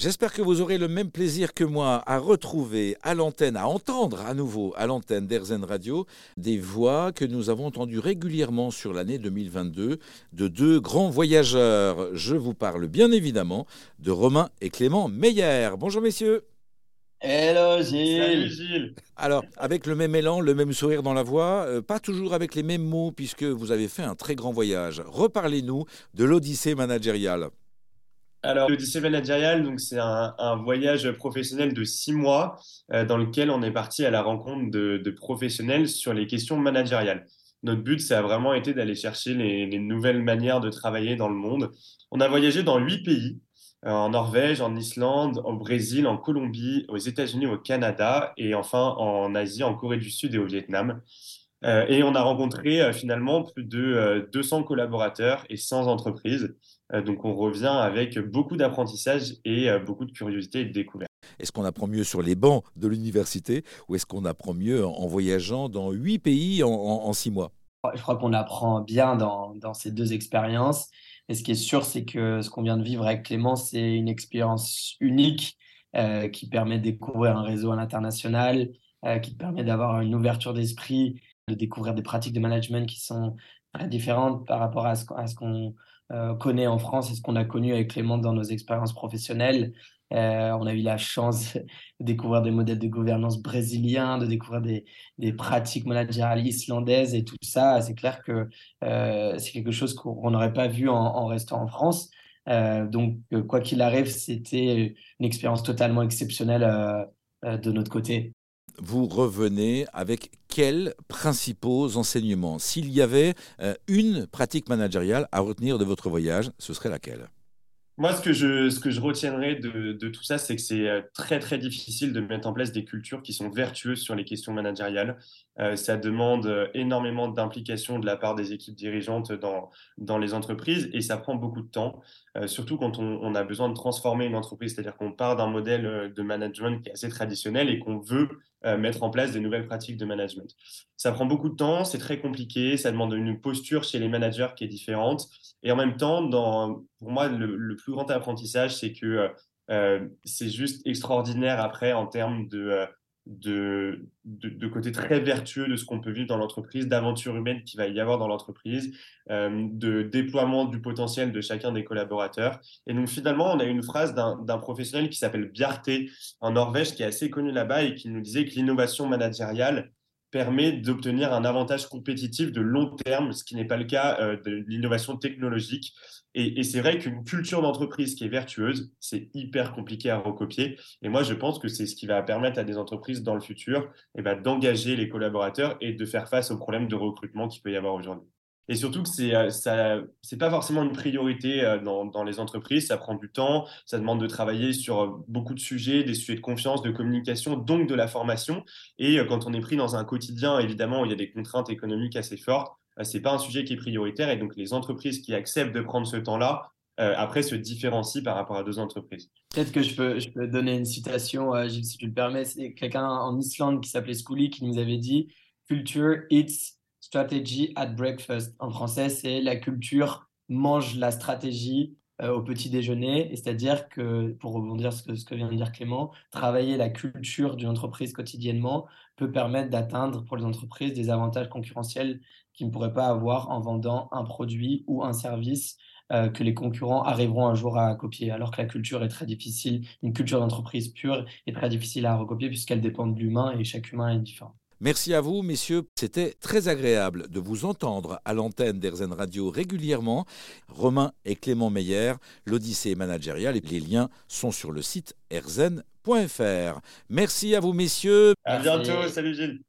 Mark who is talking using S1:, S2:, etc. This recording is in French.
S1: J'espère que vous aurez le même plaisir que moi à retrouver à l'antenne, à entendre à nouveau à l'antenne d'Airzen Radio des voix que nous avons entendues régulièrement sur l'année 2022 de deux grands voyageurs. Je vous parle bien évidemment de Romain et Clément Meyer. Bonjour messieurs.
S2: Hello Gilles.
S3: Salut Gilles.
S1: Alors, avec le même élan, le même sourire dans la voix, euh, pas toujours avec les mêmes mots puisque vous avez fait un très grand voyage. Reparlez-nous de l'Odyssée managériale.
S3: Alors, l'Odyssée managériale, donc c'est un, voyage professionnel de six mois euh, dans lequel on est parti à la rencontre de, professionnels sur les questions managériales. Notre but, ça a vraiment été d'aller chercher les, les, nouvelles manières de travailler dans le monde. On a voyagé dans huit pays, euh, en Norvège, en Islande, au Brésil, en Colombie, aux États-Unis, au Canada et enfin en Asie, en Corée du Sud et au Vietnam. Euh, et on a rencontré euh, finalement plus de 200 collaborateurs et 100 entreprises. donc on revient avec beaucoup d'apprentissage et beaucoup de curiosité et de découverte.
S1: Est-ce qu'on apprend mieux sur les bancs de l'université ou est-ce qu'on apprend mieux en voyageant dans huit pays en, en, en six mois?
S2: Je crois qu'on apprend bien dans, dans ces deux expériences. Et ce qui est sûr, c'est que ce qu'on vient de vivre avec Clément, c'est une expérience unique euh, qui permet de découvrir un réseau à l'international, euh, qui permet d'avoir une ouverture d'esprit, de découvrir des pratiques de management qui sont très différentes par rapport à ce, qu'on euh, connaît en France et ce qu'on a connu avec Clément dans nos expériences professionnelles. Euh, on a eu la chance de découvrir des modèles de gouvernance brésiliens, de découvrir des, pratiques managériales islandaises et tout ça. C'est clair que euh, c'est quelque chose qu'on n'aurait pas vu en, restant en France. Donc, quoi qu'il arrive, c'était une expérience totalement exceptionnelle de notre côté.
S1: Vous revenez avec quels principaux enseignements? S'il y avait une pratique managériale à retenir de votre voyage, ce serait laquelle?
S3: Moi, ce que je, ce que je retiendrai de, tout ça, c'est que c'est euh, très, très difficile de mettre en place des cultures qui sont vertueuses sur les questions managériales. Euh, ça demande euh, énormément d'implication de la part des équipes dirigeantes dans, dans les entreprises et ça prend beaucoup de temps, euh, surtout quand on, a besoin de transformer une entreprise, c'est-à-dire qu'on part d'un modèle euh, de management qui est assez traditionnel et qu'on veut euh, mettre en place des nouvelles pratiques de management. Ça prend beaucoup de temps, c'est très compliqué, ça demande une posture chez les managers qui est différente et en même temps, dans, pour moi, le, plus grand apprentissage, c'est que euh, c'est juste extraordinaire après en termes de, euh, de, de, côté très vertueux de ce qu'on peut vivre dans l'entreprise, d'aventure humaine qu'il va y avoir dans l'entreprise, euh, de déploiement du potentiel de chacun des collaborateurs. Et donc finalement, on a une phrase d'un professionnel qui s'appelle Bjarte en Norvège, qui est assez connu là-bas et qui nous disait que l'innovation managériale permet d'obtenir un avantage compétitif de long terme, ce qui n'est pas le cas euh, de l'innovation technologique. Et, c'est vrai qu'une culture d'entreprise qui est vertueuse, c'est hyper compliqué à recopier. Et moi, je pense que c'est ce qui va permettre à des entreprises dans le futur eh ben, d'engager les collaborateurs et de faire face aux problèmes de recrutement qu'il peut y avoir aujourd'hui. Et surtout que c'est euh, ça c'est pas forcément une priorité euh, dans, dans, les entreprises, ça prend du temps, ça demande de travailler sur euh, beaucoup de sujets, des sujets de confiance, de communication, donc de la formation. Et quand on est pris dans un quotidien, évidemment, où il y a des contraintes économiques assez fortes, c'est pas un sujet qui est prioritaire. Et donc les entreprises qui acceptent de prendre ce temps-là, euh, après se différencient par rapport à deux entreprises.
S2: Peut-être que je peux, je peux donner une citation, euh, Gilles, si tu le permets. C'est quelqu'un en Islande qui s'appelait Scully qui nous avait dit Culture eats strategy at breakfast. En français, c'est la culture mange la stratégie euh, au petit déjeuner. C'est-à-dire que, pour rebondir sur ce que, vient de dire Clément, travailler la culture d'une entreprise quotidiennement peut permettre d'atteindre pour les entreprises des avantages concurrentiels qu'ils ne pourraient pas avoir en vendant un produit ou un service euh, que les concurrents arriveront un jour à copier, alors que la culture est très difficile, une culture d'entreprise pure est très difficile à recopier puisqu'elle dépend de l'humain et chaque humain est différent.
S1: Merci à vous, messieurs. C'était très agréable de vous entendre à l'antenne d'Airzen Radio régulièrement. Romain et Clément Meyer, l'Odyssée managériale. Les liens sont sur le site erzen.fr. Merci à vous, messieurs.
S3: À bientôt. Salut, Gilles.